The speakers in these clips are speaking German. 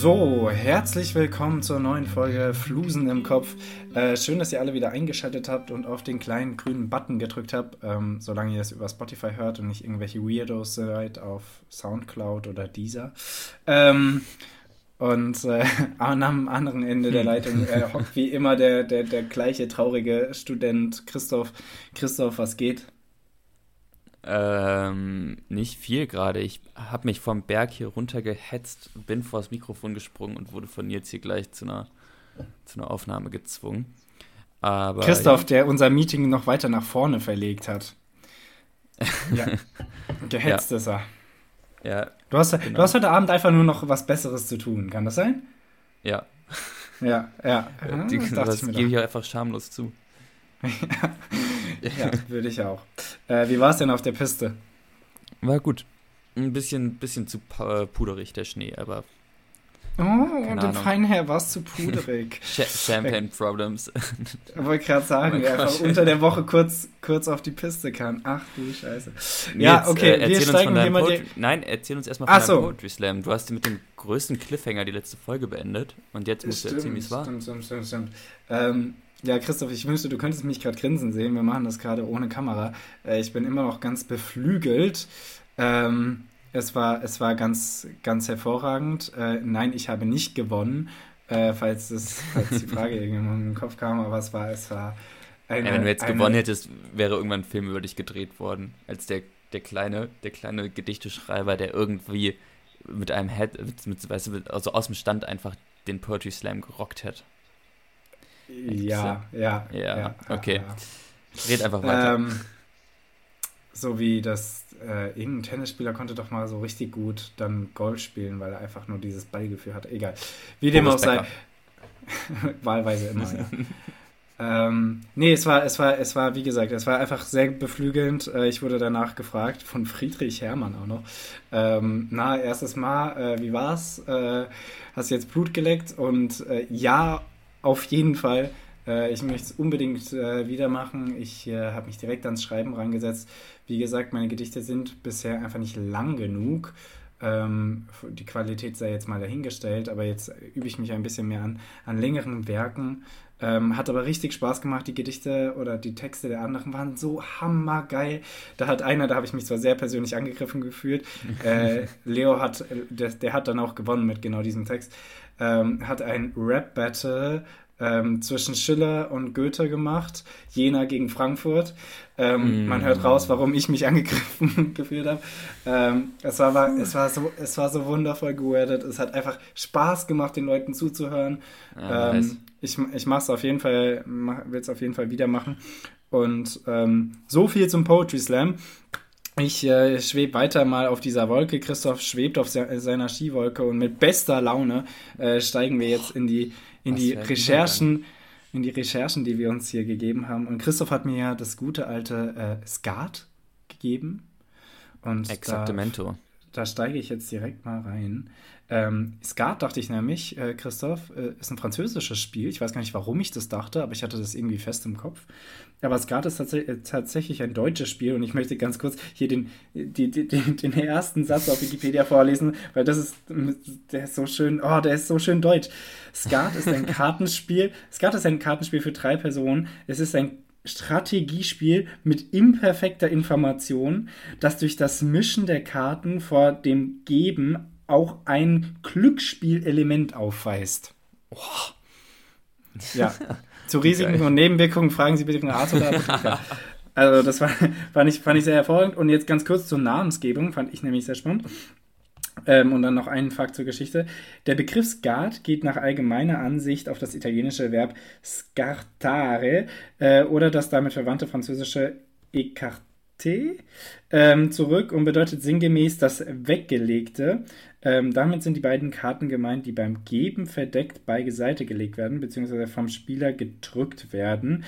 So, herzlich willkommen zur neuen Folge Flusen im Kopf. Äh, schön, dass ihr alle wieder eingeschaltet habt und auf den kleinen grünen Button gedrückt habt, ähm, solange ihr das über Spotify hört und nicht irgendwelche Weirdos seid auf Soundcloud oder Deezer. Ähm, und äh, am anderen Ende der Leitung äh, hockt wie immer der, der, der gleiche traurige Student Christoph. Christoph, was geht? Ähm, nicht viel gerade. Ich habe mich vom Berg hier runtergehetzt, bin vors Mikrofon gesprungen und wurde von jetzt hier gleich zu einer, zu einer Aufnahme gezwungen. Aber, Christoph, ja. der unser Meeting noch weiter nach vorne verlegt hat. ja. Gehetzt ja. ist er. Ja. Du hast, genau. du hast heute Abend einfach nur noch was Besseres zu tun, kann das sein? Ja. Ja, ja. Die, das, das gebe ich einfach schamlos zu. ja, würde ich auch. Äh, wie war es denn auf der Piste? War gut. Ein bisschen, bisschen zu puderig, der Schnee, aber. Oh, und dem feinen Herr war es zu puderig. Champagne Problems. Ich wollte gerade sagen, oh einfach unter der Woche kurz, kurz auf die Piste kann. Ach du Scheiße. Nee, ja, jetzt, okay, äh, wir steigen hier mal. Nein, erzähl uns erstmal von Ach deinem so. Poetry Slam. Du hast mit dem größten Cliffhanger die letzte Folge beendet und jetzt musst stimmt, du erzählen, wie es war. Stimmt, stimmt, stimmt, stimmt. Ähm, ja, Christoph, ich wünschte, du könntest mich gerade grinsen sehen. Wir machen das gerade ohne Kamera. Äh, ich bin immer noch ganz beflügelt. Ähm, es war, es war ganz, ganz hervorragend. Äh, nein, ich habe nicht gewonnen, äh, falls, das, falls die Frage irgendwann in den Kopf kam, aber es war, es war eine, ja, Wenn du jetzt eine, gewonnen hättest, wäre irgendwann ein Film über dich gedreht worden, als der, der kleine, der kleine Gedichteschreiber, der irgendwie mit einem Head, mit, mit, weißt du, also aus dem Stand einfach den Poetry Slam gerockt hat. Ja, ja, ja. Ja, okay. Ja. Red einfach weiter. Ähm, so wie das, äh, irgendein Tennisspieler konnte doch mal so richtig gut dann Golf spielen, weil er einfach nur dieses Ballgefühl hat. Egal. Wie dem auch sei. Wahlweise immer, ja. ähm, nee, es war, es war, es war, wie gesagt, es war einfach sehr beflügelnd. Äh, ich wurde danach gefragt, von Friedrich Hermann auch noch. Ähm, na, erstes Mal, äh, wie war's? Äh, hast du jetzt Blut geleckt? Und äh, ja, auf jeden Fall. Äh, ich möchte es unbedingt äh, wieder machen. Ich äh, habe mich direkt ans Schreiben rangesetzt. Wie gesagt, meine Gedichte sind bisher einfach nicht lang genug. Ähm, die Qualität sei jetzt mal dahingestellt, aber jetzt übe ich mich ein bisschen mehr an, an längeren Werken. Ähm, hat aber richtig Spaß gemacht. Die Gedichte oder die Texte der anderen waren so hammergeil. Da hat einer, da habe ich mich zwar sehr persönlich angegriffen gefühlt. Äh, Leo hat, der, der, hat dann auch gewonnen mit genau diesem Text ähm, hat ein Rap-Battle ähm, zwischen Schiller und Goethe gemacht, Jena gegen Frankfurt. Ähm, mm. Man hört raus, warum ich mich angegriffen gefühlt habe. Ähm, es, war, es, war so, es war so wundervoll gewordet. Es hat einfach Spaß gemacht, den Leuten zuzuhören. Ja, ähm, ich ich mache es auf jeden Fall, will es auf jeden Fall wieder machen. Und ähm, so viel zum Poetry Slam. Ich äh, schwebe weiter mal auf dieser Wolke. Christoph schwebt auf se seiner Skiwolke und mit bester Laune äh, steigen wir jetzt in die, in die Recherchen, in die Recherchen, die wir uns hier gegeben haben. Und Christoph hat mir ja das gute alte äh, Skat gegeben. Und Exaktemento. Da, da steige ich jetzt direkt mal rein. Ähm, Skat dachte ich nämlich, äh, Christoph, äh, ist ein französisches Spiel. Ich weiß gar nicht, warum ich das dachte, aber ich hatte das irgendwie fest im Kopf. Aber Skat ist tats äh, tatsächlich ein deutsches Spiel und ich möchte ganz kurz hier den, die, die, den ersten Satz auf Wikipedia vorlesen, weil das ist, der ist so schön, oh, der ist so schön deutsch. Skat ist ein Kartenspiel. Skat ist ein Kartenspiel für drei Personen. Es ist ein Strategiespiel mit imperfekter Information, das durch das Mischen der Karten vor dem Geben auch ein Glücksspielelement aufweist. Oh. Ja. Zu Risiken okay. und Nebenwirkungen fragen Sie bitte den Arzt oder Apotheker. Also das war, fand, ich, fand ich sehr hervorragend. Und jetzt ganz kurz zur Namensgebung, fand ich nämlich sehr spannend. Ähm, und dann noch einen Fakt zur Geschichte. Der Begriff Skat geht nach allgemeiner Ansicht auf das italienische Verb scartare äh, oder das damit verwandte französische écarté ähm, zurück und bedeutet sinngemäß das Weggelegte. Ähm, damit sind die beiden Karten gemeint, die beim Geben verdeckt beiseite gelegt werden, beziehungsweise vom Spieler gedrückt werden.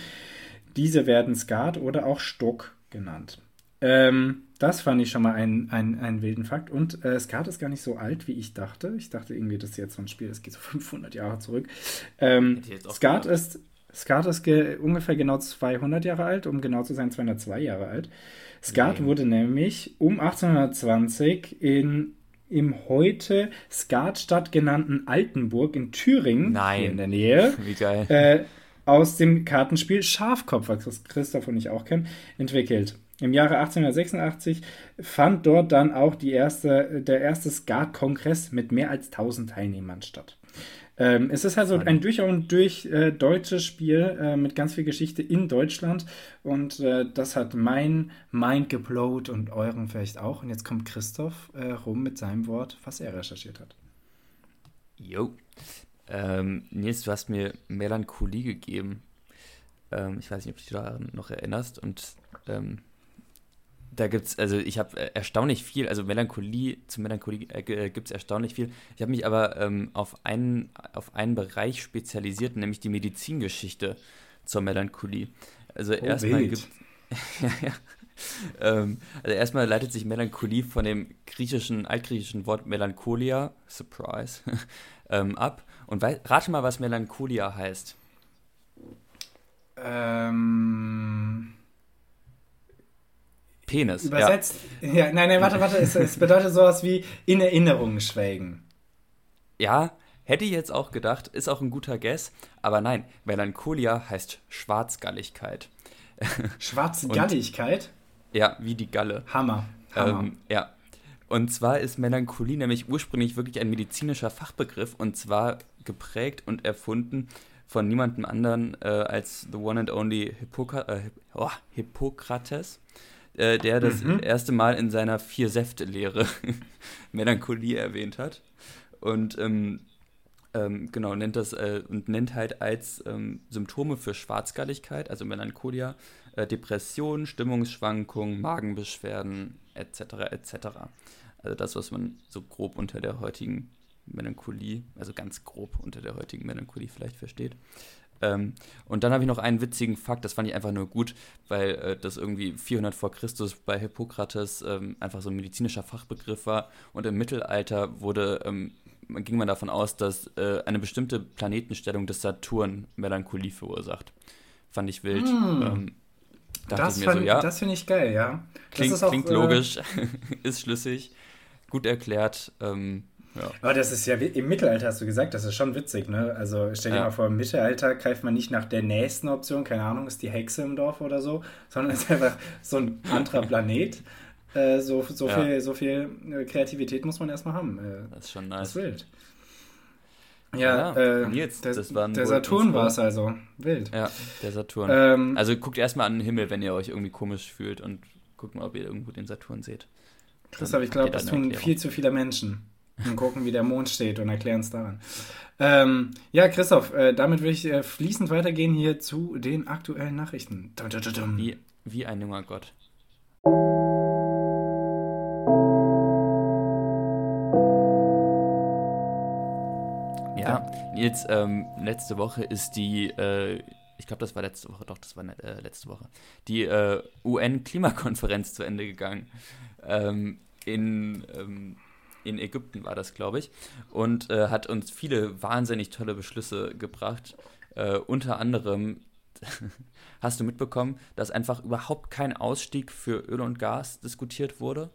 Diese werden Skat oder auch Stock genannt. Ähm, das fand ich schon mal einen, einen, einen wilden Fakt. Und äh, Skat ist gar nicht so alt, wie ich dachte. Ich dachte irgendwie, das ist jetzt so ein Spiel, das geht so 500 Jahre zurück. Ähm, Skat ist, Skat ist ge ungefähr genau 200 Jahre alt, um genau zu sein, 202 Jahre alt. Skat nee. wurde nämlich um 1820 in im heute Skatstadt genannten Altenburg in Thüringen, Nein. in der Nähe, Wie geil. äh, aus dem Kartenspiel Schafkopf, was Christoph und ich auch kennen, entwickelt. Im Jahre 1886 fand dort dann auch die erste, der erste Skat-Kongress mit mehr als 1000 Teilnehmern statt. Ähm, es ist also ein durch und durch äh, deutsches Spiel äh, mit ganz viel Geschichte in Deutschland und äh, das hat mein Mind geblowt und euren vielleicht auch. Und jetzt kommt Christoph äh, rum mit seinem Wort, was er recherchiert hat. Jo. Ähm, Nils, du hast mir Melancholie gegeben. Ähm, ich weiß nicht, ob du dich daran noch erinnerst. Und ähm, da gibt es, also ich habe äh, erstaunlich viel, also Melancholie, zu Melancholie äh, gibt es erstaunlich viel. Ich habe mich aber ähm, auf, einen, auf einen Bereich spezialisiert, nämlich die Medizingeschichte zur Melancholie. Also Oh, erstmal gibt ja, ja. Ähm, also erstmal leitet sich Melancholie von dem griechischen, altgriechischen Wort Melancholia, Surprise, ähm, ab. Und rate mal, was Melancholia heißt. Ähm, Penis. übersetzt. Ja. nein, nein, warte, warte. Es, es bedeutet sowas wie in Erinnerung schwelgen. Ja. ja, hätte ich jetzt auch gedacht, ist auch ein guter Guess. Aber nein, Melancholia heißt Schwarzgalligkeit. Schwarzgalligkeit. Ja, wie die Galle. Hammer. Hammer. Ähm, ja. Und zwar ist Melancholie nämlich ursprünglich wirklich ein medizinischer Fachbegriff und zwar geprägt und erfunden von niemandem anderen äh, als the one and only Hippokra äh, oh, Hippokrates, äh, der das Mhm. erste Mal in seiner Vier-Säfte-Lehre Melancholie erwähnt hat. Und ähm, ähm, genau, nennt das äh, und nennt halt als ähm, Symptome für Schwarzgalligkeit, also Melancholia, äh, Depression, Stimmungsschwankungen, Magenbeschwerden etc. etc. Also das, was man so grob unter der heutigen Melancholie, also ganz grob unter der heutigen Melancholie vielleicht versteht. Ähm, und dann habe ich noch einen witzigen Fakt, das fand ich einfach nur gut, weil äh, das irgendwie 400 vor Christus bei Hippokrates ähm, einfach so ein medizinischer Fachbegriff war und im Mittelalter wurde, ähm, ging man davon aus, dass äh, eine bestimmte Planetenstellung des Saturn Melancholie verursacht. Fand ich wild. Mm. Dachte Das, ich mir fand- so, ja, das finde ich geil, ja. Klingt, auch, klingt äh, logisch, ist schlüssig, gut erklärt. Ähm, ja. Aber das ist ja im Mittelalter, hast du gesagt, das ist schon witzig, ne? Also stell dir Ja. mal vor, im Mittelalter greift man nicht nach der nächsten Option, keine Ahnung, ist die Hexe im Dorf oder so, sondern ist einfach so ein anderer Planet. Äh, so, so, Ja. viel, so viel äh, Kreativität muss man erstmal haben. Äh, Das ist schon das nice. ist wild. Ja, Ja, äh, Nils, der, das waren der Saturn war es also. Wild. Ja, der Saturn. Ähm, Also guckt erstmal an den Himmel, wenn ihr euch irgendwie komisch fühlt und guckt mal, ob ihr irgendwo den Saturn seht. Christoph, ich glaube, das tun viel zu viele Menschen. Und gucken, wie der Mond steht und erklären es daran. Ähm, ja, Christoph, äh, damit würde ich äh, fließend weitergehen hier zu den aktuellen Nachrichten. Dum, dum, dum. Wie, wie ein junger Gott. Ja, jetzt ähm, letzte Woche ist die, äh, ich glaube, das war letzte Woche, doch, das war äh, letzte Woche, die äh, UN-Klimakonferenz zu Ende gegangen. Ähm, in, ähm, in Ägypten war das, glaube ich, und äh, hat uns viele wahnsinnig tolle Beschlüsse gebracht. Äh, unter anderem hast du mitbekommen, dass einfach überhaupt kein Ausstieg für Öl und Gas diskutiert wurde,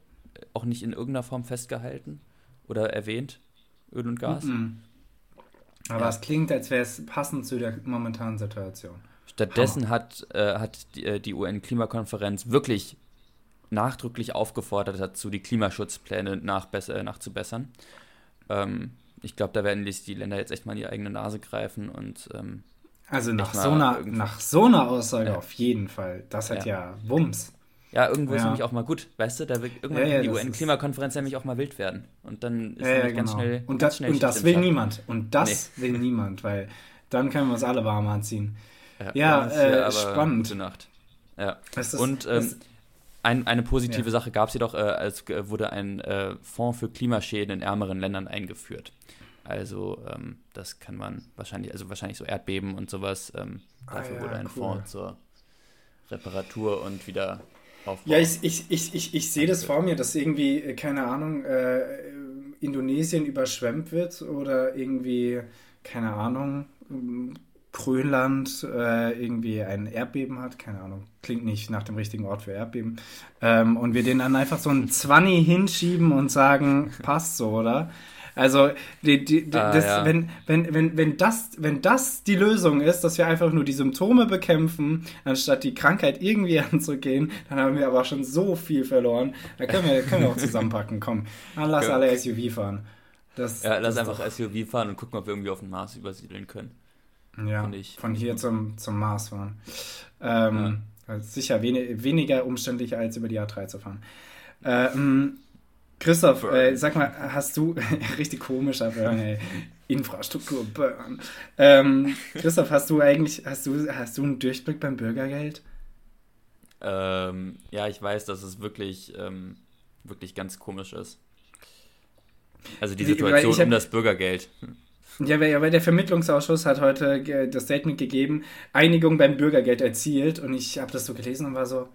auch nicht in irgendeiner Form festgehalten oder erwähnt, Öl und Gas. Mhm. Aber Ja. es klingt, als wäre es passend zu der momentanen Situation. Stattdessen hat, äh, hat die, äh, die UN-Klimakonferenz wirklich nachdrücklich aufgefordert dazu, die Klimaschutzpläne äh, nachzubessern. Ähm, ich glaube, da werden die Länder jetzt echt mal in die eigene Nase greifen und ähm, Also nach so, einer, nach so einer Aussage Ja. auf jeden Fall. Das hat ja, Ja. Wumms. ja, irgendwo ist Ja. nämlich auch mal gut, weißt du, da wird irgendwann Ja, ja, die ist- UN-Klimakonferenz nämlich auch mal wild werden. Und dann ist nämlich ganz genau. schnell. und ganz das, schnell und das will niemand. Und das will niemand, weil dann können wir uns alle warm anziehen. Ja, ist äh, spannend. Gute Nacht. Ja. Ist- Und ähm, ein, eine positive Ja. Sache gab es jedoch, äh, es g- wurde ein äh, Fonds für Klimaschäden in ärmeren Ländern eingeführt. Also ähm, das kann man wahrscheinlich, also wahrscheinlich so Erdbeben und sowas. Ähm, Ah dafür ja, wurde ein cool. Fonds zur Reparatur und Wiederaufbau. Ja, ich, ich, ich, ich, ich sehe das vor mir, dass irgendwie, äh, keine Ahnung, äh, Indonesien überschwemmt wird oder irgendwie, keine Ahnung, ähm, Grönland äh, irgendwie ein Erdbeben hat, keine Ahnung, klingt nicht nach dem richtigen Ort für Erdbeben, ähm, und wir den dann einfach so ein Zwanni hinschieben und sagen, passt so, oder? Also, die, die, ah, das, ja. wenn, wenn, wenn, wenn, das, wenn das die Lösung ist, dass wir einfach nur die Symptome bekämpfen, anstatt die Krankheit irgendwie anzugehen, dann haben wir aber schon so viel verloren. Da können wir, können wir auch zusammenpacken. Komm, dann lass ja. alle SUV fahren. Das, ja, lass einfach doch... SUV fahren und gucken, ob wir irgendwie auf den Mars übersiedeln können. Ja, von hier zum, zum Mars fahren. Ähm, ja. Sicher wenig, weniger umständlich als über die A3 zu fahren. Ähm, Christoph, äh, sag mal, hast du, richtig komischer Burn, ey. Infrastruktur Burn. Ähm, Christoph, hast du eigentlich, hast du, hast du einen Durchblick beim Bürgergeld? Ähm, ja, ich weiß, dass es wirklich, ähm, wirklich ganz komisch ist. Also die Situation hab, um das Bürgergeld. Ja, weil der Vermittlungsausschuss hat heute das Statement gegeben, Einigung beim Bürgergeld erzielt und ich habe das so gelesen und war so,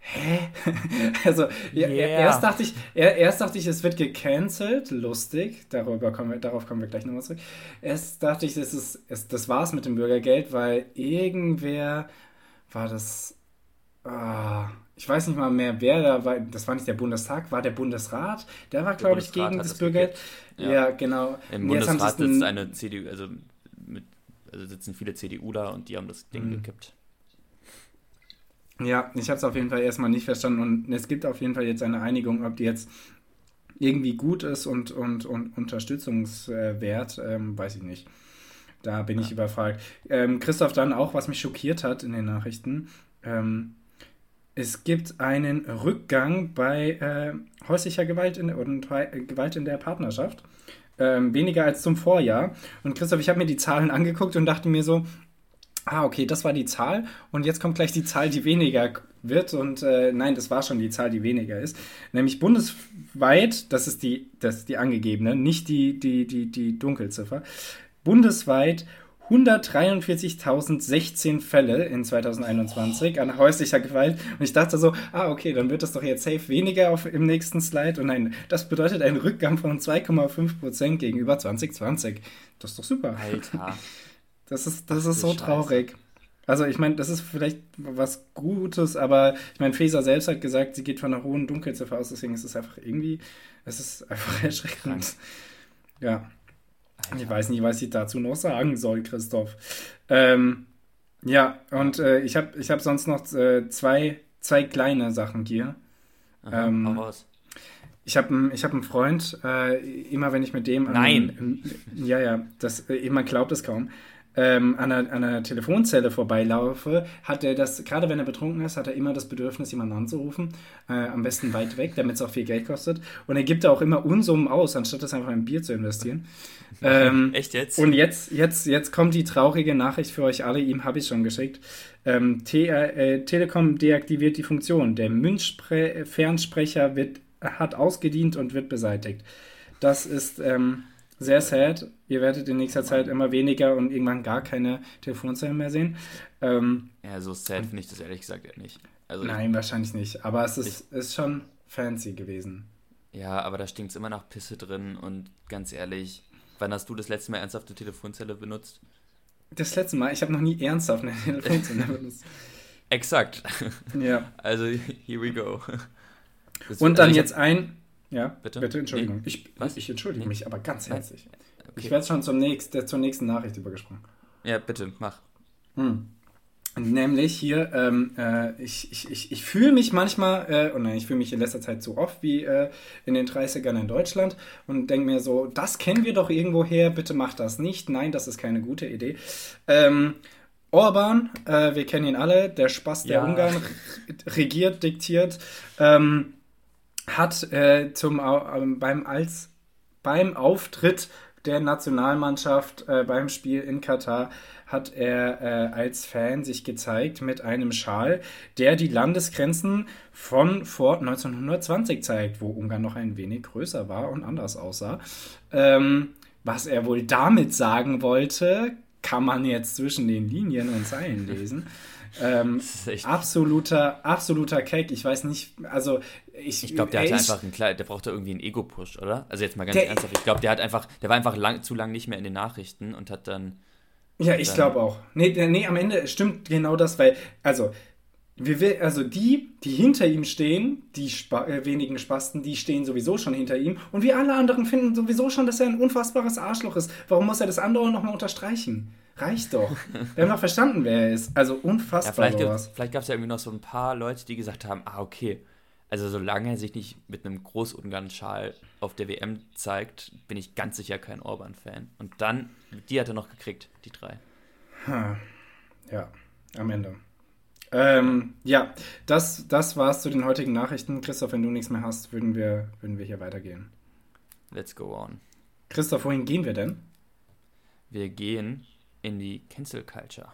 hä? also yeah. erst dachte ich, erst dachte ich, es wird gecancelt, lustig, darüber kommen wir, darauf kommen wir gleich nochmal zurück. Erst dachte ich, es ist, es, das war's mit dem Bürgergeld, weil irgendwer war das, ah, ich weiß nicht mal mehr, wer da war, das war nicht der Bundestag, war der Bundesrat, der war, glaube ich, gegen das, Bürgergeld. Ja. ja. genau. Im Bundesrat sitzt eine CDU, also, mit, also sitzen viele CDU da und die haben das Ding mhm. gekippt. Ja, ich habe es auf jeden Fall erstmal nicht verstanden und es gibt auf jeden Fall jetzt eine Einigung, ob die jetzt irgendwie gut ist und, und, und unterstützungswert, ähm, weiß ich nicht. Da bin ja. ich überfragt. Ähm, Christoph, dann auch, was mich schockiert hat in den Nachrichten. Ähm, es gibt einen Rückgang bei äh, häuslicher Gewalt in, und äh, Gewalt in der Partnerschaft. Ähm, weniger als zum Vorjahr. Und Christoph, ich habe mir die Zahlen angeguckt und dachte mir so, ah, okay, das war die Zahl und jetzt kommt gleich die Zahl, die weniger wird und äh, nein, das war schon die Zahl, die weniger ist. Nämlich bundesweit, das ist die, das ist die angegebene, nicht die, die, die, die Dunkelziffer, bundesweit 143.016 Fälle in 2021 an häuslicher Gewalt. Und ich dachte so, ah, okay, dann wird das doch jetzt safe weniger auf, im nächsten Slide. Und nein, das bedeutet einen Rückgang von 2,5 Prozent gegenüber 2020. Das ist doch super. Alter. Das ist, das ist so traurig. Also ich meine, das ist vielleicht was Gutes, aber ich meine, Feser selbst hat gesagt, sie geht von einer hohen Dunkelziffer aus, deswegen ist es einfach irgendwie, es ist einfach erschreckend. Ja. Ich weiß nicht, was ich dazu noch sagen soll, Christoph. Ähm, ja, und äh, ich habe ich hab sonst noch äh, zwei, zwei kleine Sachen hier. Aha, ähm, raus. Ich habe ich hab einen Freund, äh, immer wenn ich mit dem. Nein! An, ja, ja, das, äh, man glaubt es kaum ähm, an, einer, an, einer, Telefonzelle vorbeilaufe, hat er das, gerade wenn er betrunken ist, hat er immer das Bedürfnis, jemanden anzurufen, äh, am besten weit weg, damit es auch viel Geld kostet. Und er gibt da auch immer Unsummen aus, anstatt das einfach in Bier zu investieren. Ähm, Echt jetzt? Und jetzt, jetzt, jetzt kommt die traurige Nachricht für euch alle, ihm habe ich schon geschickt. Ähm, äh, Telekom deaktiviert die Funktion. Der Münzfernsprecher wird, hat ausgedient und wird beseitigt. Das ist ähm, sehr sad. Ihr werdet in nächster Zeit immer weniger und irgendwann gar keine Telefonzellen mehr sehen. Ähm, ja, so sad finde ich das ehrlich gesagt nicht. Also nein, ich, wahrscheinlich nicht. Aber es ist, ich, ist schon fancy gewesen. Ja, aber da stinkt es immer nach Pisse drin und ganz ehrlich, wann hast du das letzte Mal ernsthafte Telefonzelle benutzt? Das letzte Mal? Ich habe noch nie ernsthaft eine Telefonzelle benutzt. Exakt. Ja. Also, here we go. Das und dann also jetzt ein, ja, bitte? Bitte, Entschuldigung. Nee. Ich, Was? ich entschuldige nee. mich, aber ganz herzlich. Okay. Ich werde schon zum nächst, zur nächsten Nachricht übergesprungen. Ja, bitte, mach. Hm. Nämlich hier, ähm, äh, ich, ich, ich, ich fühle mich manchmal, äh, und nein, ich fühle mich in letzter Zeit so oft wie äh, in den 30ern in Deutschland und denke mir so, das kennen wir doch irgendwo her, bitte mach das nicht. Nein, das ist keine gute Idee. Ähm, Orban, äh, wir kennen ihn alle, der Spaß der ja. Ungarn, regiert, diktiert. Ähm, hat äh, zum, äh, beim, als, beim Auftritt der Nationalmannschaft äh, beim Spiel in Katar hat er äh, als Fan sich gezeigt mit einem Schal, der die Landesgrenzen von vor 1920 zeigt, wo Ungarn noch ein wenig größer war und anders aussah. Ähm, was er wohl damit sagen wollte, kann man jetzt zwischen den Linien und Zeilen lesen. Ähm, absoluter, absoluter Cake. Ich weiß nicht, also ich, ich glaube, der hatte einfach einen der brauchte irgendwie einen Ego-Push, oder? Also jetzt mal ganz der, ernsthaft. Ich glaube, der hat einfach, der war einfach lang, zu lang nicht mehr in den Nachrichten und hat dann. Ja, ich glaube auch. Nee, nee, am Ende stimmt genau das, weil, also, wir, also die, die hinter ihm stehen, die Spa äh, wenigen Spasten, die stehen sowieso schon hinter ihm. Und wir alle anderen finden sowieso schon, dass er ein unfassbares Arschloch ist. Warum muss er das andere nochmal unterstreichen? Reicht doch. Wir haben doch verstanden, wer er ist. Also unfassbar. Ja, vielleicht gab es ja irgendwie noch so ein paar Leute, die gesagt haben, ah, okay, also solange er sich nicht mit einem Großungarn-Schal auf der WM zeigt, bin ich ganz sicher kein Orban-Fan. Und dann, die hat er noch gekriegt, die drei. Hm. Ja, am Ende. Ähm, ja, das, das war's zu den heutigen Nachrichten. Christoph, wenn du nichts mehr hast, würden wir, würden wir hier weitergehen. Let's go on. Christoph, wohin gehen wir denn? Wir gehen in die Cancel Culture.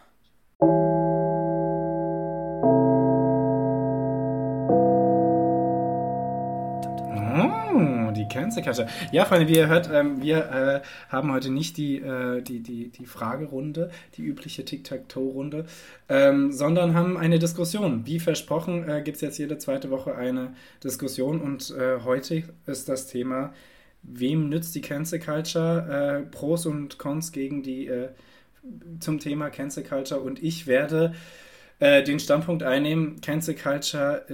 Die Cancel Culture. Ja, Freunde, wie ihr hört, ähm, wir äh, haben heute nicht die, äh, die, die, die Fragerunde, die übliche Tic-Tac-Toe-Runde, ähm, sondern haben eine Diskussion. Wie versprochen äh, gibt es jetzt jede zweite Woche eine Diskussion und äh, heute ist das Thema, wem nützt die Cancel Culture? Äh, Pros und Cons gegen die äh, zum Thema Cancel Culture und ich werde den Standpunkt einnehmen, Cancel Culture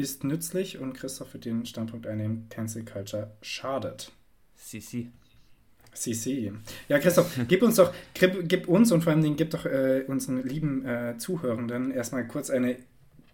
ist nützlich und Christoph wird den Standpunkt einnehmen, Cancel Culture schadet. CC. CC. Ja, Christoph, gib uns doch, gib, gib uns und vor allem gib doch äh, unseren lieben äh, Zuhörenden erstmal kurz eine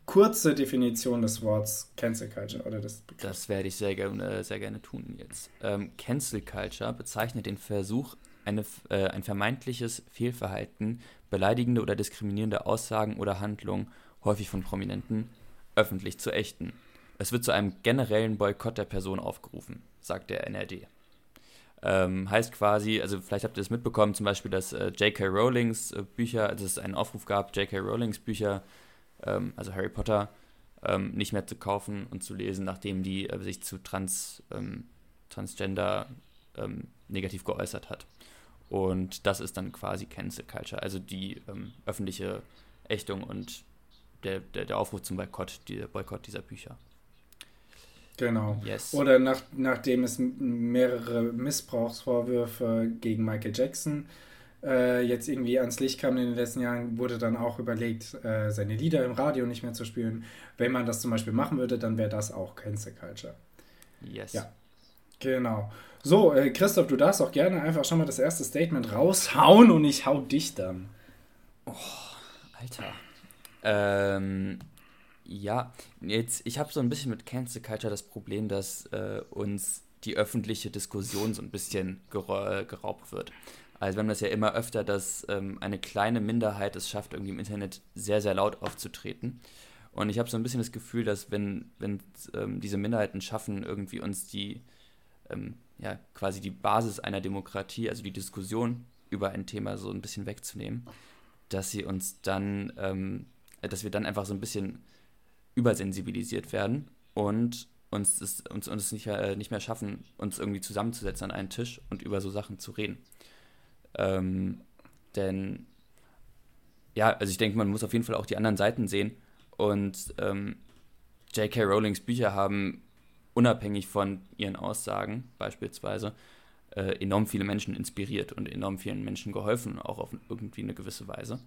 kurze Definition des Wortes Cancel Culture oder des Begriffs. Das werde ich sehr gerne, sehr gerne tun jetzt. Ähm, Cancel Culture bezeichnet den Versuch, eine, äh, ein vermeintliches Fehlverhalten, beleidigende oder diskriminierende Aussagen oder Handlungen, häufig von Prominenten, öffentlich zu ächten. Es wird zu einem generellen Boykott der Person aufgerufen, sagt der NRD. Ähm, heißt quasi, also vielleicht habt ihr es mitbekommen, zum Beispiel, dass äh, J.K. Rowlings äh, Bücher, also es einen Aufruf gab, J.K. Rowlings Bücher, ähm, also Harry Potter, ähm, nicht mehr zu kaufen und zu lesen, nachdem die äh, sich zu Trans, ähm, Transgender ähm, negativ geäußert hat. Und das ist dann quasi Cancel Culture, also die ähm, öffentliche Ächtung und der, der, der Aufruf zum Boykott, der Boykott dieser Bücher. Genau. Yes. Oder nach, nachdem es mehrere Missbrauchsvorwürfe gegen Michael Jackson äh, jetzt irgendwie ans Licht kam in den letzten Jahren, wurde dann auch überlegt, äh, seine Lieder im Radio nicht mehr zu spielen. Wenn man das zum Beispiel machen würde, dann wäre das auch Cancel Culture. Yes. Ja. Genau. So, äh, Christoph, du darfst auch gerne einfach schon mal das erste Statement raushauen und ich hau dich dann. Oh, Alter. Ähm, ja, jetzt, ich habe so ein bisschen mit Cancel Culture das Problem, dass äh, uns die öffentliche Diskussion so ein bisschen geraubt wird. Also wir haben das ja immer öfter, dass ähm, eine kleine Minderheit es schafft, irgendwie im Internet sehr, sehr laut aufzutreten. Und ich habe so ein bisschen das Gefühl, dass wenn, wenn ähm, diese Minderheiten schaffen, irgendwie uns die, ähm, ja, quasi die Basis einer Demokratie, also die Diskussion über ein Thema so ein bisschen wegzunehmen, dass sie uns dann ähm, dass wir dann einfach so ein bisschen übersensibilisiert werden und uns es, uns, uns nicht, äh, nicht mehr schaffen, uns irgendwie zusammenzusetzen an einen Tisch und über so Sachen zu reden. Ähm, denn ja, also ich denke, man muss auf jeden Fall auch die anderen Seiten sehen und ähm, J.K. Rowlings Bücher haben unabhängig von ihren Aussagen beispielsweise äh, enorm viele Menschen inspiriert und enorm vielen Menschen geholfen, auch auf irgendwie eine gewisse Weise.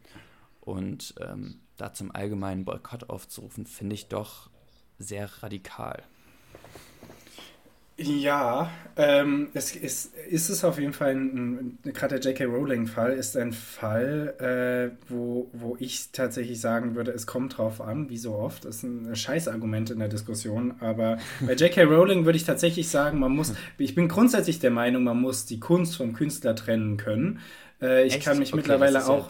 Und ähm, da zum allgemeinen Boykott aufzurufen, finde ich doch sehr radikal. Ja, ähm, es ist, ist es auf jeden Fall, ein, gerade der J.K. Rowling-Fall ist ein Fall, äh, wo, wo ich tatsächlich sagen würde, es kommt drauf an, wie so oft. Das ist ein Scheißargument in der Diskussion, aber bei J.K. Rowling würde ich tatsächlich sagen, man muss, ich bin grundsätzlich der Meinung, man muss die Kunst vom Künstler trennen können. Äh, ich Echt? kann mich okay, mittlerweile auch.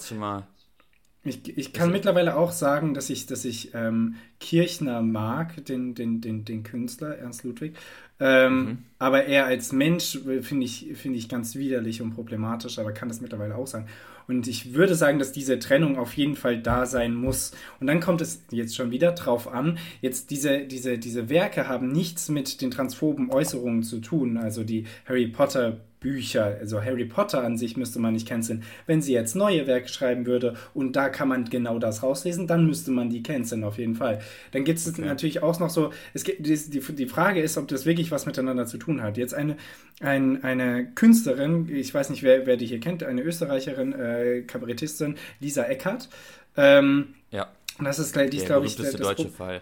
Ich, ich kann mittlerweile auch sagen, dass ich, dass ich ähm, Kirchner mag, den, den, den, den Künstler, Ernst Ludwig. Ähm, mhm. Aber er als Mensch äh, finde ich, find ich ganz widerlich und problematisch, aber kann das mittlerweile auch sagen. Und ich würde sagen, dass diese Trennung auf jeden Fall da sein muss. Und dann kommt es jetzt schon wieder drauf an. Jetzt diese, diese, diese Werke haben nichts mit den transphoben Äußerungen zu tun. Also die Harry Potter Bücher, also Harry Potter an sich müsste man nicht canceln. Wenn sie jetzt neue Werke schreiben würde und da kann man genau das rauslesen, dann müsste man die canceln auf jeden Fall. Dann gibt es okay. natürlich auch noch so, es gibt, die, die Frage ist, ob das wirklich was miteinander zu tun hat. Jetzt eine, ein, eine Künstlerin, ich weiß nicht, wer, wer die hier kennt, eine Österreicherin, äh, Kabarettistin, Lisa Eckert. Ähm, ja. Das ist, die ist, glaube ich, der deutsche Fall.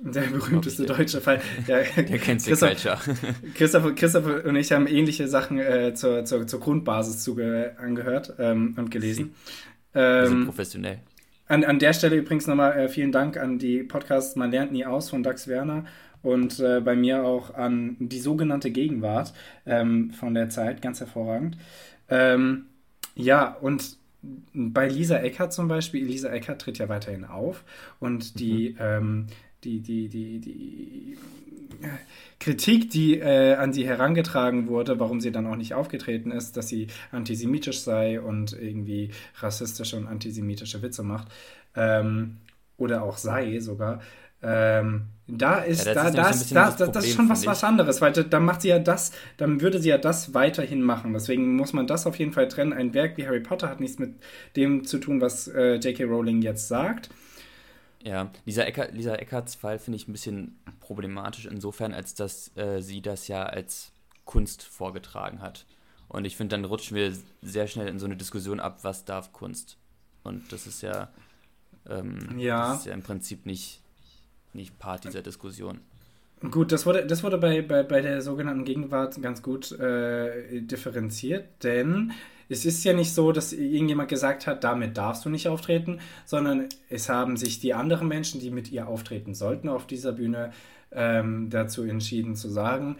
Der berühmteste deutsche Fall. Ja, der kennt Christoph, Christoph, Christoph und ich haben ähnliche Sachen äh, zur, zur, zur, Grundbasis zuge angehört ähm, und gelesen. Wir sind ähm, professionell. An, an der Stelle übrigens nochmal äh, vielen Dank an die Podcasts Man lernt nie aus von Dax Werner und äh, bei mir auch an die sogenannte Gegenwart ähm, von der Zeit, ganz hervorragend. Ähm, ja, und bei Lisa Eckert zum Beispiel, Lisa Eckert tritt ja weiterhin auf und die, mhm. ähm, die, die, die, die Kritik, die äh, an sie herangetragen wurde, warum sie dann auch nicht aufgetreten ist, dass sie antisemitisch sei und irgendwie rassistische und antisemitische Witze macht, ähm, oder auch sei sogar, ähm, da ist, ja, da, da ist, da, das, das ist schon was, was anderes, weil dann macht sie ja das, dann würde sie ja das weiterhin machen. Deswegen muss man das auf jeden Fall trennen. Ein Werk wie Harry Potter hat nichts mit dem zu tun, was äh, J.K. Rowling jetzt sagt. Ja, Lisa, Ecker, Lisa Eckerts Fall finde ich ein bisschen problematisch insofern, als dass äh, sie das ja als Kunst vorgetragen hat. Und ich finde, dann rutschen wir sehr schnell in so eine Diskussion ab, was darf Kunst. Und das ist ja, ähm, ja. Das ist ja im Prinzip nicht, nicht Part dieser Diskussion. Gut, das wurde, das wurde bei, bei, bei der sogenannten Gegenwart ganz gut äh, differenziert, denn es ist ja nicht so, dass irgendjemand gesagt hat, damit darfst du nicht auftreten, sondern es haben sich die anderen Menschen, die mit ihr auftreten sollten auf dieser Bühne, ähm, dazu entschieden zu sagen,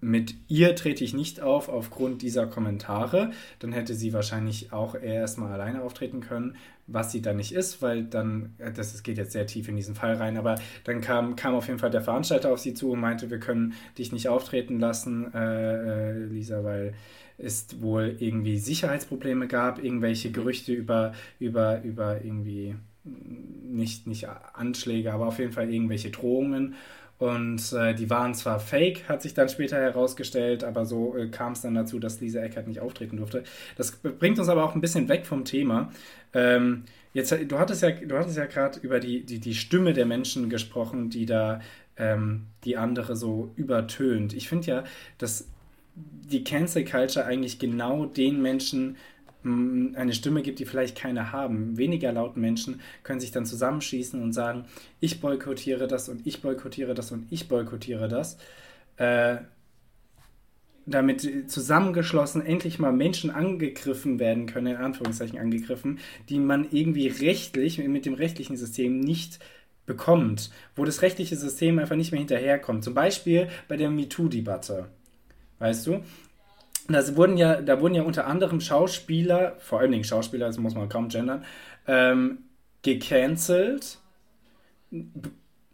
mit ihr trete ich nicht auf aufgrund dieser Kommentare. Dann hätte sie wahrscheinlich auch erstmal alleine auftreten können, was sie dann nicht ist, weil dann, äh, das geht jetzt sehr tief in diesen Fall rein, aber dann kam, kam auf jeden Fall der Veranstalter auf sie zu und meinte, wir können dich nicht auftreten lassen, äh, äh, Lisa, weil es wohl irgendwie Sicherheitsprobleme gab, irgendwelche Gerüchte über, über, über irgendwie nicht, nicht Anschläge, aber auf jeden Fall irgendwelche Drohungen. Und äh, die waren zwar fake, hat sich dann später herausgestellt, aber so äh, kam es dann dazu, dass Lisa Eckert nicht auftreten durfte. Das bringt uns aber auch ein bisschen weg vom Thema. Ähm, jetzt, du hattest ja, du hattest ja gerade über die, die, die Stimme der Menschen gesprochen, die da ähm, die andere so übertönt. Ich finde ja, dass die Cancel Culture eigentlich genau den Menschen mm, eine Stimme gibt, die vielleicht keine haben. Weniger lauten Menschen können sich dann zusammenschießen und sagen, ich boykottiere das und ich boykottiere das und ich boykottiere das. Äh, damit zusammengeschlossen endlich mal Menschen angegriffen werden können, in Anführungszeichen angegriffen, die man irgendwie rechtlich, mit dem rechtlichen System nicht bekommt, wo das rechtliche System einfach nicht mehr hinterherkommt. Zum Beispiel bei der MeToo-Debatte. Weißt du? Das wurden ja, da wurden ja unter anderem Schauspieler, vor allen Dingen Schauspieler, das muss man kaum gendern, ähm, gecancelt,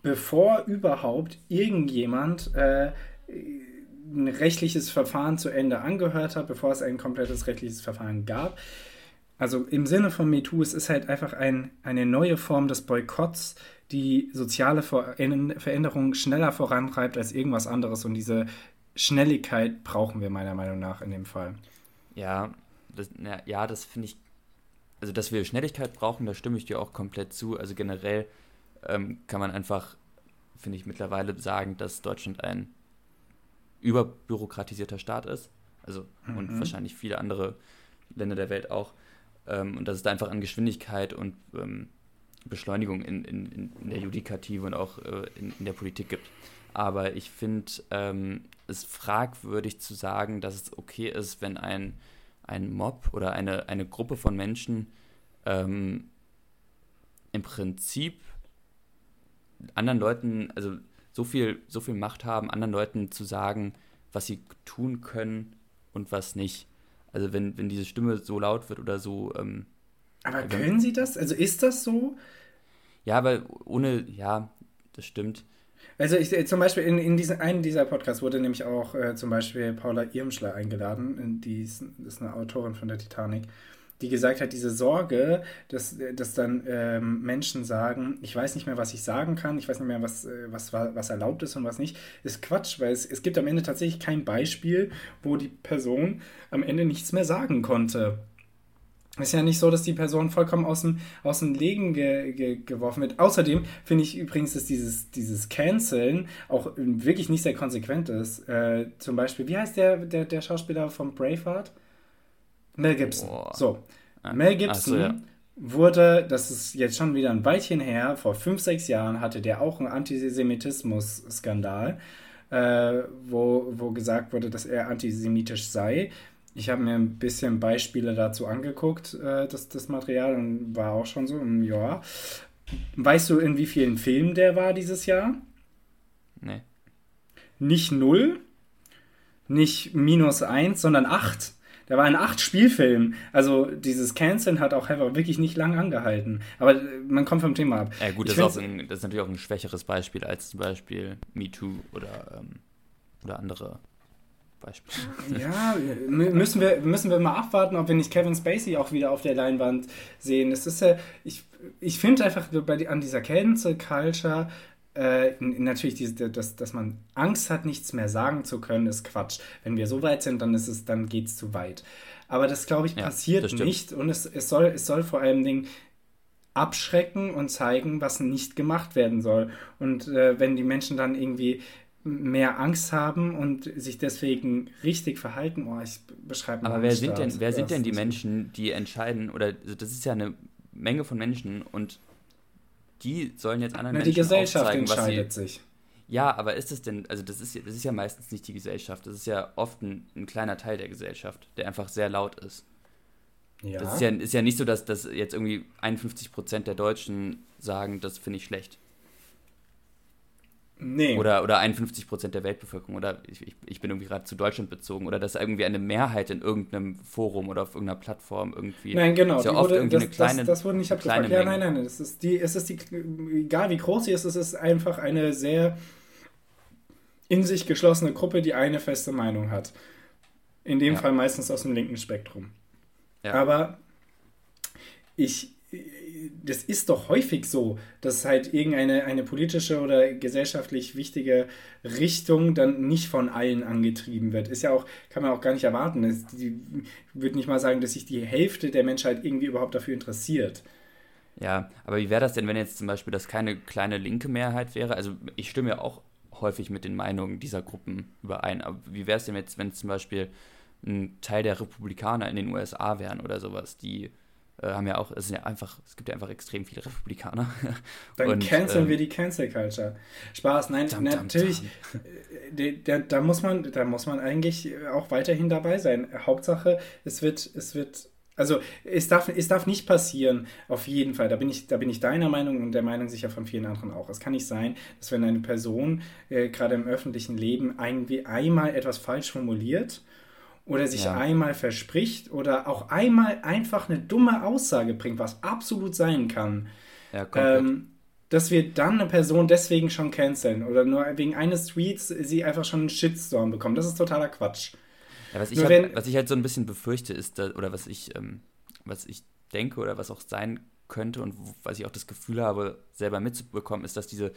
bevor überhaupt irgendjemand äh, ein rechtliches Verfahren zu Ende angehört hat, bevor es ein komplettes rechtliches Verfahren gab. Also im Sinne von MeToo, es ist halt einfach ein, eine neue Form des Boykotts, die soziale Veränderungen schneller vorantreibt als irgendwas anderes. Und diese Schnelligkeit brauchen wir meiner Meinung nach in dem Fall. Ja, das, na, ja, das finde ich, also dass wir Schnelligkeit brauchen, da stimme ich dir auch komplett zu. Also generell ähm, kann man einfach, finde ich, mittlerweile sagen, dass Deutschland ein überbürokratisierter Staat ist. Also mhm. und wahrscheinlich viele andere Länder der Welt auch. Ähm, und dass es da einfach an Geschwindigkeit und ähm, Beschleunigung in, in, in der Judikative und auch äh, in, in der Politik gibt. Aber ich finde ähm, es fragwürdig zu sagen, dass es okay ist, wenn ein, ein Mob oder eine, eine Gruppe von Menschen ähm, im Prinzip anderen Leuten, also so viel, so viel Macht haben, anderen Leuten zu sagen, was sie tun können und was nicht. Also wenn, wenn diese Stimme so laut wird oder so. Ähm, aber können sie das? Also ist das so? Ja, aber ohne, ja, das stimmt. Also ich, äh, zum Beispiel in, in diesem, einen dieser Podcasts wurde nämlich auch äh, zum Beispiel Paula Irmschler eingeladen, die ist, ist eine Autorin von der Titanic, die gesagt hat, diese Sorge, dass, dass dann ähm, Menschen sagen, ich weiß nicht mehr, was ich sagen kann, ich weiß nicht mehr, was, äh, was, was erlaubt ist und was nicht, ist Quatsch, weil es, es gibt am Ende tatsächlich kein Beispiel, wo die Person am Ende nichts mehr sagen konnte. Es ist ja nicht so, dass die Person vollkommen aus dem, aus dem Legen ge, ge, geworfen wird. Außerdem finde ich übrigens, dass dieses, dieses Canceln auch wirklich nicht sehr konsequent ist. Äh, zum Beispiel, wie heißt der, der, der Schauspieler von Braveheart? Mel Gibson. Boah. So. Ah. Mel Gibson so, ja. wurde, das ist jetzt schon wieder ein Weilchen her, vor fünf, sechs Jahren hatte der auch einen Antisemitismus-Skandal, äh, wo, wo gesagt wurde, dass er antisemitisch sei. Ich habe mir ein bisschen Beispiele dazu angeguckt, äh, das, das Material, und war auch schon so, ja. Weißt du, in wie vielen Filmen der war dieses Jahr? Nee. Nicht null, nicht minus eins, sondern acht. Der war in acht Spielfilmen. Also dieses Canceln hat auch einfach wirklich nicht lang angehalten. Aber äh, man kommt vom Thema ab. Ja gut, das ist, ein, das ist, natürlich auch ein schwächeres Beispiel als zum Beispiel Me Too oder, ähm, oder andere Beispiele. Ja, müssen wir, müssen wir mal abwarten, ob wir nicht Kevin Spacey auch wieder auf der Leinwand sehen. Das ist ja, ich, ich finde einfach bei, an dieser Cancel Culture äh, natürlich, diese, dass, dass man Angst hat, nichts mehr sagen zu können, ist Quatsch. Wenn wir so weit sind, dann ist es, dann geht es zu weit. Aber das, glaube ich, passiert ja, nicht. Und es, es, soll, es soll vor allem Dingen abschrecken und zeigen, was nicht gemacht werden soll. Und äh, wenn die Menschen dann irgendwie mehr Angst haben und sich deswegen richtig verhalten, oh, ich beschreibe mal. Aber wer sind denn, wer sind denn die Menschen, die entscheiden, oder also das ist ja eine Menge von Menschen und die sollen jetzt anderen Na, Menschen Die Gesellschaft aufzeigen, entscheidet sie, sich. Ja, aber ist es denn, also das ist, das ist ja meistens nicht die Gesellschaft, das ist ja oft ein, ein kleiner Teil der Gesellschaft, der einfach sehr laut ist. Ja. Das ist ja, ist ja nicht so, dass, dass jetzt irgendwie 51 Prozent der Deutschen sagen, das finde ich schlecht. Nee. Oder, oder 51 Prozent der Weltbevölkerung. Oder ich, ich, ich bin irgendwie gerade zu Deutschland bezogen. Oder dass irgendwie eine Mehrheit in irgendeinem Forum oder auf irgendeiner Plattform irgendwie. Nein, genau. Ist ja oft wurde, irgendwie das, eine kleine, das, das wurde nicht abgefragt. Ja, nein, nein. Das ist die, es ist die, egal wie groß sie ist, es ist einfach eine sehr in sich geschlossene Gruppe, die eine feste Meinung hat. In dem ja. Fall meistens aus dem linken Spektrum. Ja. Aber ich, das ist doch häufig so, dass halt irgendeine eine politische oder gesellschaftlich wichtige Richtung dann nicht von allen angetrieben wird. Ist ja auch, kann man auch gar nicht erwarten. Ich würde nicht mal sagen, dass sich die Hälfte der Menschheit irgendwie überhaupt dafür interessiert. Ja, aber wie wäre das denn, wenn jetzt zum Beispiel das keine kleine linke Mehrheit wäre? Also ich stimme ja auch häufig mit den Meinungen dieser Gruppen überein. Aber wie wäre es denn jetzt, wenn zum Beispiel ein Teil der Republikaner in den USA wären oder sowas, die haben ja auch, es sind ja einfach, es gibt ja einfach extrem viele Republikaner. Dann und, canceln ähm, wir die Cancel Culture. Spaß, nein, dam, natürlich, dam, Da, da, muss man, da muss man eigentlich auch weiterhin dabei sein. Hauptsache, es wird, es wird, also es darf, es darf nicht passieren, auf jeden Fall. Da bin ich, da bin ich deiner Meinung und der Meinung sicher von vielen anderen auch. Es kann nicht sein, dass wenn eine Person äh, gerade im öffentlichen Leben irgendwie einmal etwas falsch formuliert, oder sich ja. einmal verspricht oder auch einmal einfach eine dumme Aussage bringt, was absolut sein kann, ja, ähm, dass wir dann eine Person deswegen schon canceln oder nur wegen eines Tweets sie einfach schon einen Shitstorm bekommen. Das ist totaler Quatsch. Ja, was, ich halt, was, ich halt, so ein bisschen befürchte, ist, dass, oder was ich, ähm, was ich denke oder was auch sein könnte und was ich auch das Gefühl habe, selber mitzubekommen, ist, dass diese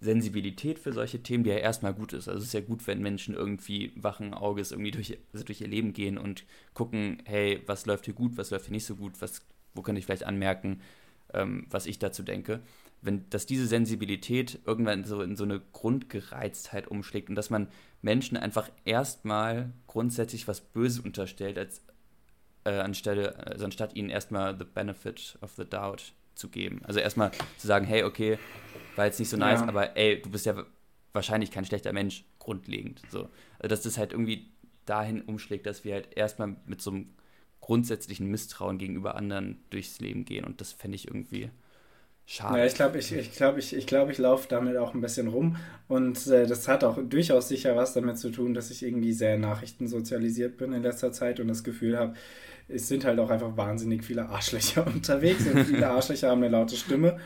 Sensibilität für solche Themen, die ja erstmal gut ist. Also es ist ja gut, wenn Menschen irgendwie wachen Auges irgendwie durch, also durch ihr Leben gehen und gucken, hey, was läuft hier gut, was läuft hier nicht so gut, was, wo könnte ich vielleicht anmerken, ähm, was ich dazu denke. Wenn, dass diese Sensibilität irgendwann so in so eine Grundgereiztheit umschlägt und dass man Menschen einfach erstmal grundsätzlich was Böses unterstellt, als äh, anstelle, also anstatt ihnen erstmal the benefit of the doubt zu geben. Also erstmal zu sagen, hey, okay, war jetzt nicht so nice, ja. aber ey, du bist ja wahrscheinlich kein schlechter Mensch, grundlegend. So. Also dass das halt irgendwie dahin umschlägt, dass wir halt erstmal mit so einem grundsätzlichen Misstrauen gegenüber anderen durchs Leben gehen. Und das fände ich irgendwie schade. Ja, ich glaube, ich, ich, glaub, ich, ich, glaub, ich laufe damit auch ein bisschen rum. Und äh, das hat auch durchaus sicher was damit zu tun, dass ich irgendwie sehr nachrichtensozialisiert bin in letzter Zeit und das Gefühl habe, es sind halt auch einfach wahnsinnig viele Arschlöcher unterwegs und viele Arschlöcher haben eine laute Stimme.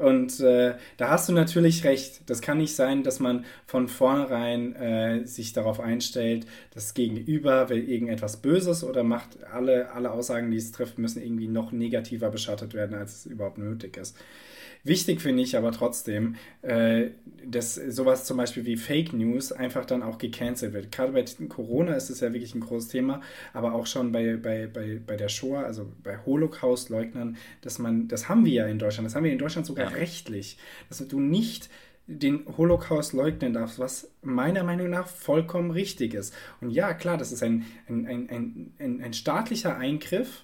Und äh, da hast du natürlich recht. Das kann nicht sein, dass man von vornherein äh, sich darauf einstellt, das Gegenüber will irgendetwas Böses oder macht alle, alle Aussagen, die es trifft, müssen irgendwie noch negativer beschattet werden, als es überhaupt nötig ist. Wichtig finde ich aber trotzdem, äh, dass sowas zum Beispiel wie Fake News einfach dann auch gecancelt wird. Gerade bei Corona ist es ja wirklich ein großes Thema, aber auch schon bei, bei, bei, bei der Shoah, also bei Holocaust-Leugnern, dass man, das haben wir ja in Deutschland, das haben wir in Deutschland sogar ja. rechtlich, dass du nicht den Holocaust leugnen darfst, was meiner Meinung nach vollkommen richtig ist. Und ja, klar, das ist ein, ein, ein, ein, ein staatlicher Eingriff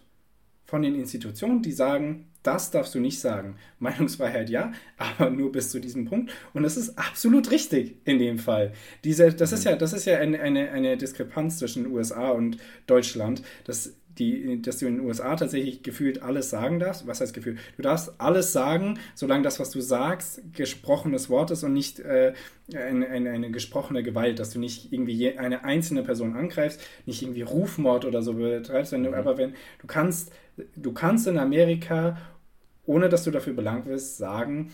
von den Institutionen, die sagen, das darfst du nicht sagen. Meinungsfreiheit ja, aber nur bis zu diesem Punkt. Und das ist absolut richtig in dem Fall. Diese, das ist mhm. ja, das ist ja eine, eine, eine Diskrepanz zwischen USA und Deutschland, dass, die, dass du in den USA tatsächlich gefühlt alles sagen darfst. Was heißt gefühlt? Du darfst alles sagen, solange das, was du sagst, gesprochenes Wort ist und nicht äh, eine, eine, eine, gesprochene Gewalt, dass du nicht irgendwie eine einzelne Person angreifst, nicht irgendwie Rufmord oder so betreibst, wenn du, mhm. aber wenn du kannst, du kannst in Amerika ohne dass du dafür belangt wirst, sagen,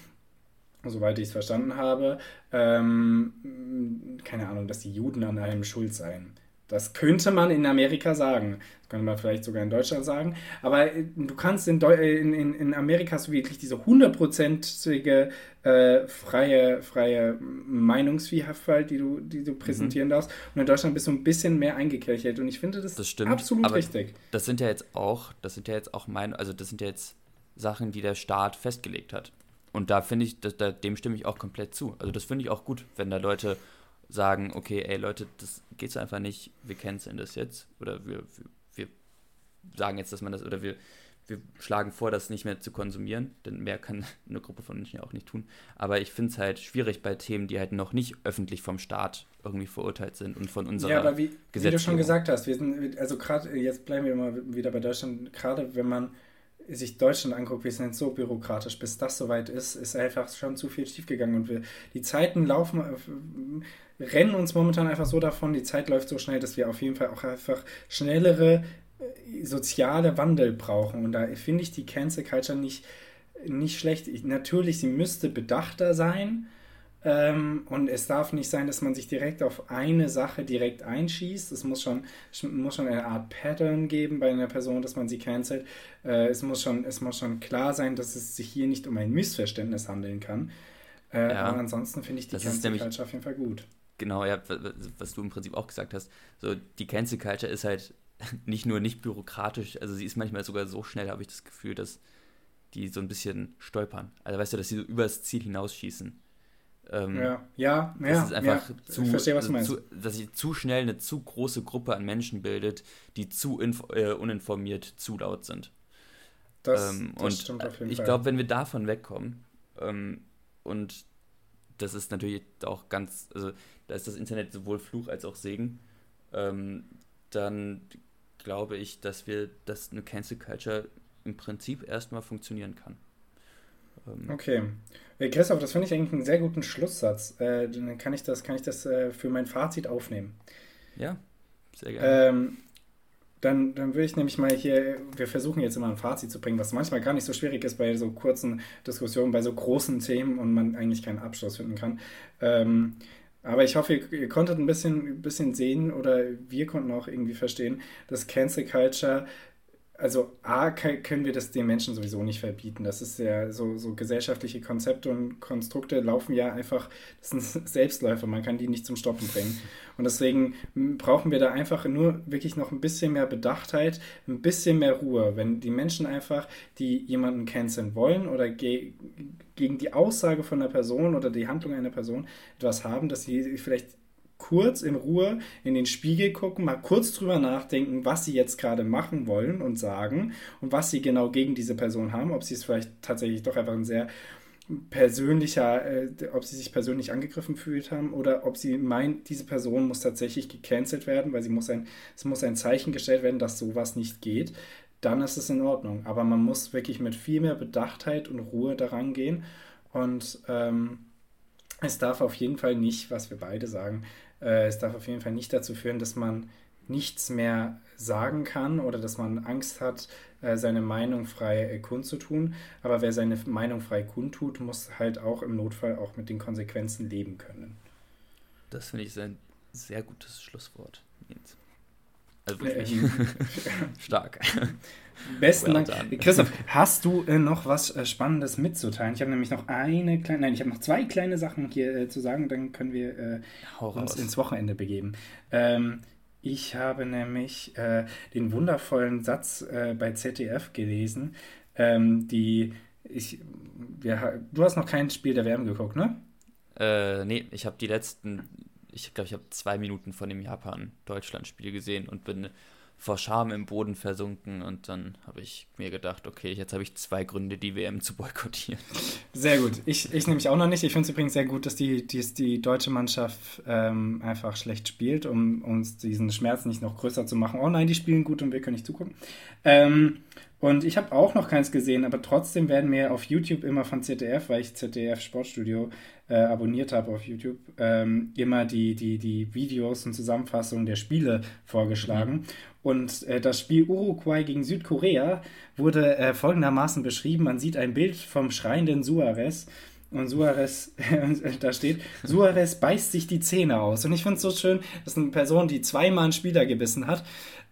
soweit ich es verstanden habe, ähm, keine Ahnung, dass die Juden an allem schuld seien. Das könnte man in Amerika sagen. Das könnte man vielleicht sogar in Deutschland sagen. Aber äh, du kannst in, Deu in, in, in Amerika hast du wirklich diese hundertprozentige äh, freie, freie Meinungsvielfalt, die du, die du präsentieren mhm. darfst. Und in Deutschland bist du ein bisschen mehr eingekirchelt. Und ich finde das, das stimmt, absolut richtig. Das sind ja jetzt auch, das sind ja jetzt auch meine, also das sind ja jetzt Sachen, die der Staat festgelegt hat. Und da finde ich, das, da, dem stimme ich auch komplett zu. Also das finde ich auch gut, wenn da Leute sagen, okay, ey Leute, das geht so einfach nicht, wir canceln das jetzt. Oder wir, wir, wir, sagen jetzt, dass man das, oder wir, wir schlagen vor, das nicht mehr zu konsumieren, denn mehr kann eine Gruppe von Menschen ja auch nicht tun. Aber ich finde es halt schwierig bei Themen, die halt noch nicht öffentlich vom Staat irgendwie verurteilt sind und von unserer Ja, aber wie, wie du schon gesagt hast, wir sind, also gerade, jetzt bleiben wir immer wieder bei Deutschland, gerade wenn man sich Deutschland anguckt, wir sind so bürokratisch, bis das soweit ist, ist einfach schon zu viel schiefgegangen und wir, die Zeiten laufen, äh, rennen uns momentan einfach so davon, die Zeit läuft so schnell, dass wir auf jeden Fall auch einfach schnellere äh, soziale Wandel brauchen und da finde ich die Cancel Culture nicht, nicht schlecht. Ich, natürlich, sie müsste bedachter sein, ähm, und es darf nicht sein, dass man sich direkt auf eine Sache direkt einschießt. Es muss schon, muss schon eine Art Pattern geben bei einer Person, dass man sie cancelt. Äh, es, muss schon, es muss schon klar sein, dass es sich hier nicht um ein Missverständnis handeln kann. Äh, ja, aber ansonsten finde ich die Cancel Culture auf jeden Fall gut. Genau, ja, was du im Prinzip auch gesagt hast. So, die Cancel Culture ist halt nicht nur nicht bürokratisch, also sie ist manchmal sogar so schnell, habe ich das Gefühl, dass die so ein bisschen stolpern. Also weißt du, dass sie so übers Ziel hinausschießen. Ähm, ja, ja, das ja, ist einfach ja, zu, ich verstehe, was du meinst. Zu, dass sich zu schnell eine zu große Gruppe an Menschen bildet, die zu äh, uninformiert, zu laut sind. Das, ähm, das stimmt auf jeden ich glaube, wenn wir davon wegkommen, ähm, und das ist natürlich auch ganz, also da ist das Internet sowohl Fluch als auch Segen, ähm, dann glaube ich, dass wir, dass eine Cancel Culture im Prinzip erstmal funktionieren kann. Ähm, okay. Christoph, das finde ich eigentlich einen sehr guten Schlusssatz. Äh, dann kann ich das, kann ich das äh, für mein Fazit aufnehmen. Ja, sehr gerne. Ähm, dann, dann würde ich nämlich mal hier, wir versuchen jetzt immer ein Fazit zu bringen, was manchmal gar nicht so schwierig ist bei so kurzen Diskussionen, bei so großen Themen und man eigentlich keinen Abschluss finden kann. Ähm, aber ich hoffe, ihr, ihr konntet ein bisschen, ein bisschen sehen oder wir konnten auch irgendwie verstehen, dass Cancel Culture also A, können wir das den Menschen sowieso nicht verbieten. Das ist ja so, so gesellschaftliche Konzepte und Konstrukte laufen ja einfach, das sind Selbstläufer, man kann die nicht zum Stoppen bringen. Und deswegen brauchen wir da einfach nur wirklich noch ein bisschen mehr Bedachtheit, ein bisschen mehr Ruhe. Wenn die Menschen einfach, die jemanden canceln wollen oder ge gegen die Aussage von einer Person oder die Handlung einer Person etwas haben, dass sie vielleicht kurz in Ruhe in den Spiegel gucken, mal kurz drüber nachdenken, was sie jetzt gerade machen wollen und sagen und was sie genau gegen diese Person haben, ob sie es vielleicht tatsächlich doch einfach ein sehr persönlicher, äh, ob sie sich persönlich angegriffen fühlt haben oder ob sie meint, diese Person muss tatsächlich gecancelt werden, weil sie muss ein, es muss ein Zeichen gestellt werden, dass sowas nicht geht, dann ist es in Ordnung. Aber man muss wirklich mit viel mehr Bedachtheit und Ruhe daran gehen und ähm, es darf auf jeden Fall nicht, was wir beide sagen, äh, es darf auf jeden Fall nicht dazu führen, dass man nichts mehr sagen kann oder dass man Angst hat, äh, seine Meinung frei äh, kundzutun. Aber wer seine Meinung frei kundtut, muss halt auch im Notfall auch mit den Konsequenzen leben können. Das finde ich ein sehr gutes Schlusswort. Also wirklich stark. Besten Well Dank. done. Christoph, hast du äh, noch was äh, Spannendes mitzuteilen? Ich habe nämlich noch eine kleine, nein, ich habe noch zwei kleine Sachen hier äh, zu sagen, dann können wir äh, uns ins Wochenende begeben. Ähm, ich habe nämlich äh, den wundervollen Satz äh, bei ZDF gelesen, ähm, die ich, wir, du hast noch kein Spiel der WM geguckt, ne? Äh, nee, ich habe die letzten, ich glaube, ich habe zwei Minuten von dem Japan-Deutschland-Spiel gesehen und bin vor Scham im Boden versunken und dann habe ich mir gedacht, okay, jetzt habe ich zwei Gründe, die WM zu boykottieren. Sehr gut. Ich, ich nämlich auch noch nicht. Ich finde es übrigens sehr gut, dass die, die, die deutsche Mannschaft ähm, einfach schlecht spielt, um uns diesen Schmerz nicht noch größer zu machen. Oh nein, die spielen gut und wir können nicht zugucken. Ähm, und ich habe auch noch keins gesehen, aber trotzdem werden mir auf YouTube immer von ZDF, weil ich ZDF Sportstudio äh, abonniert habe auf YouTube, ähm, immer die, die, die Videos und Zusammenfassungen der Spiele vorgeschlagen. Und äh, das Spiel Uruguay gegen Südkorea wurde äh, folgendermaßen beschrieben. Man sieht ein Bild vom schreienden Suarez. Und Suarez, da steht, Suarez beißt sich die Zähne aus. Und ich finde es so schön, dass eine Person, die zweimal einen Spieler gebissen hat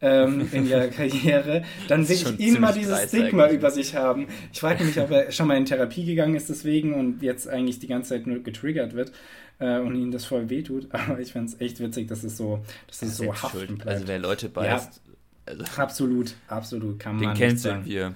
ähm, in ihrer Karriere, dann wirklich schon immer dieses Stigma eigentlich. über sich haben. Ich frage mich, ob er schon mal in Therapie gegangen ist deswegen und jetzt eigentlich die ganze Zeit nur getriggert wird äh, und ihm das voll wehtut. Aber ich finde es echt witzig, dass es so, dass es so Selbst haften schuld. bleibt. Also wer Leute beißt, also, Absolut, absolut, kann den man nicht canceln sagen. wir.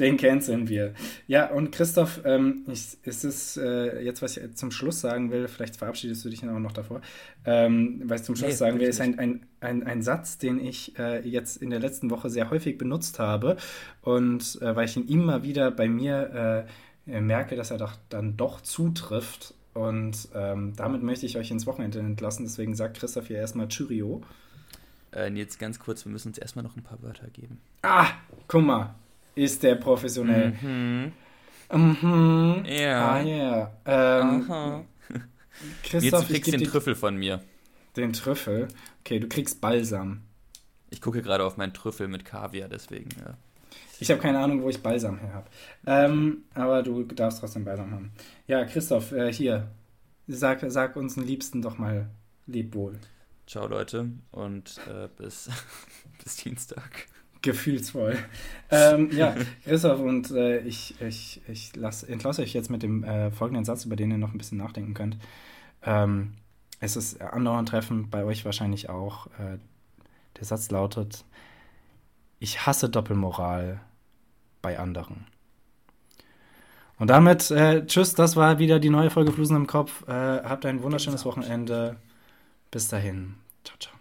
Den canceln wir. Ja, und Christoph, ähm, ich, ist es äh, jetzt, was ich zum Schluss sagen will, vielleicht verabschiedest du dich dann auch noch davor, ähm, was ich zum Schluss Nee, sagen will, ist ein, ein, ein, ein Satz, den ich äh, jetzt in der letzten Woche sehr häufig benutzt habe und äh, weil ich ihn immer wieder bei mir äh, äh, merke, dass er doch, dann doch zutrifft und ähm, damit möchte ich euch ins Wochenende entlassen, deswegen sagt Christoph hier erstmal Cheerio. Äh, jetzt ganz kurz, wir müssen uns erstmal noch ein paar Wörter geben. Ah, guck mal, ist der professionell. Mhm. Mhm. Ja. Ah, ja. Ähm, Aha. Christoph, Jetzt ich kriegst du den Trüffel von mir. den Trüffel. Okay, du kriegst Balsam. Ich gucke gerade auf meinen Trüffel mit Kaviar, deswegen, ja. Ich habe keine Ahnung, wo ich Balsam her habe. Ähm, aber du darfst trotzdem Balsam haben. Ja, Christoph, äh, hier. Sag, sag uns den Liebsten doch mal leb wohl. Ciao, Leute, und äh, bis, bis Dienstag. Gefühlsvoll. ähm, ja, Christoph, und äh, ich, ich, ich lass, entlasse euch jetzt mit dem äh, folgenden Satz, über den ihr noch ein bisschen nachdenken könnt. Ähm, es ist andauernd Treffen, bei euch wahrscheinlich auch. Äh, der Satz lautet: Ich hasse Doppelmoral bei anderen. Und damit, äh, tschüss, das war wieder die neue Folge Flusen im Kopf. Äh, habt ein wunderschönes. Wochenende. Bis dahin. Ciao, ciao.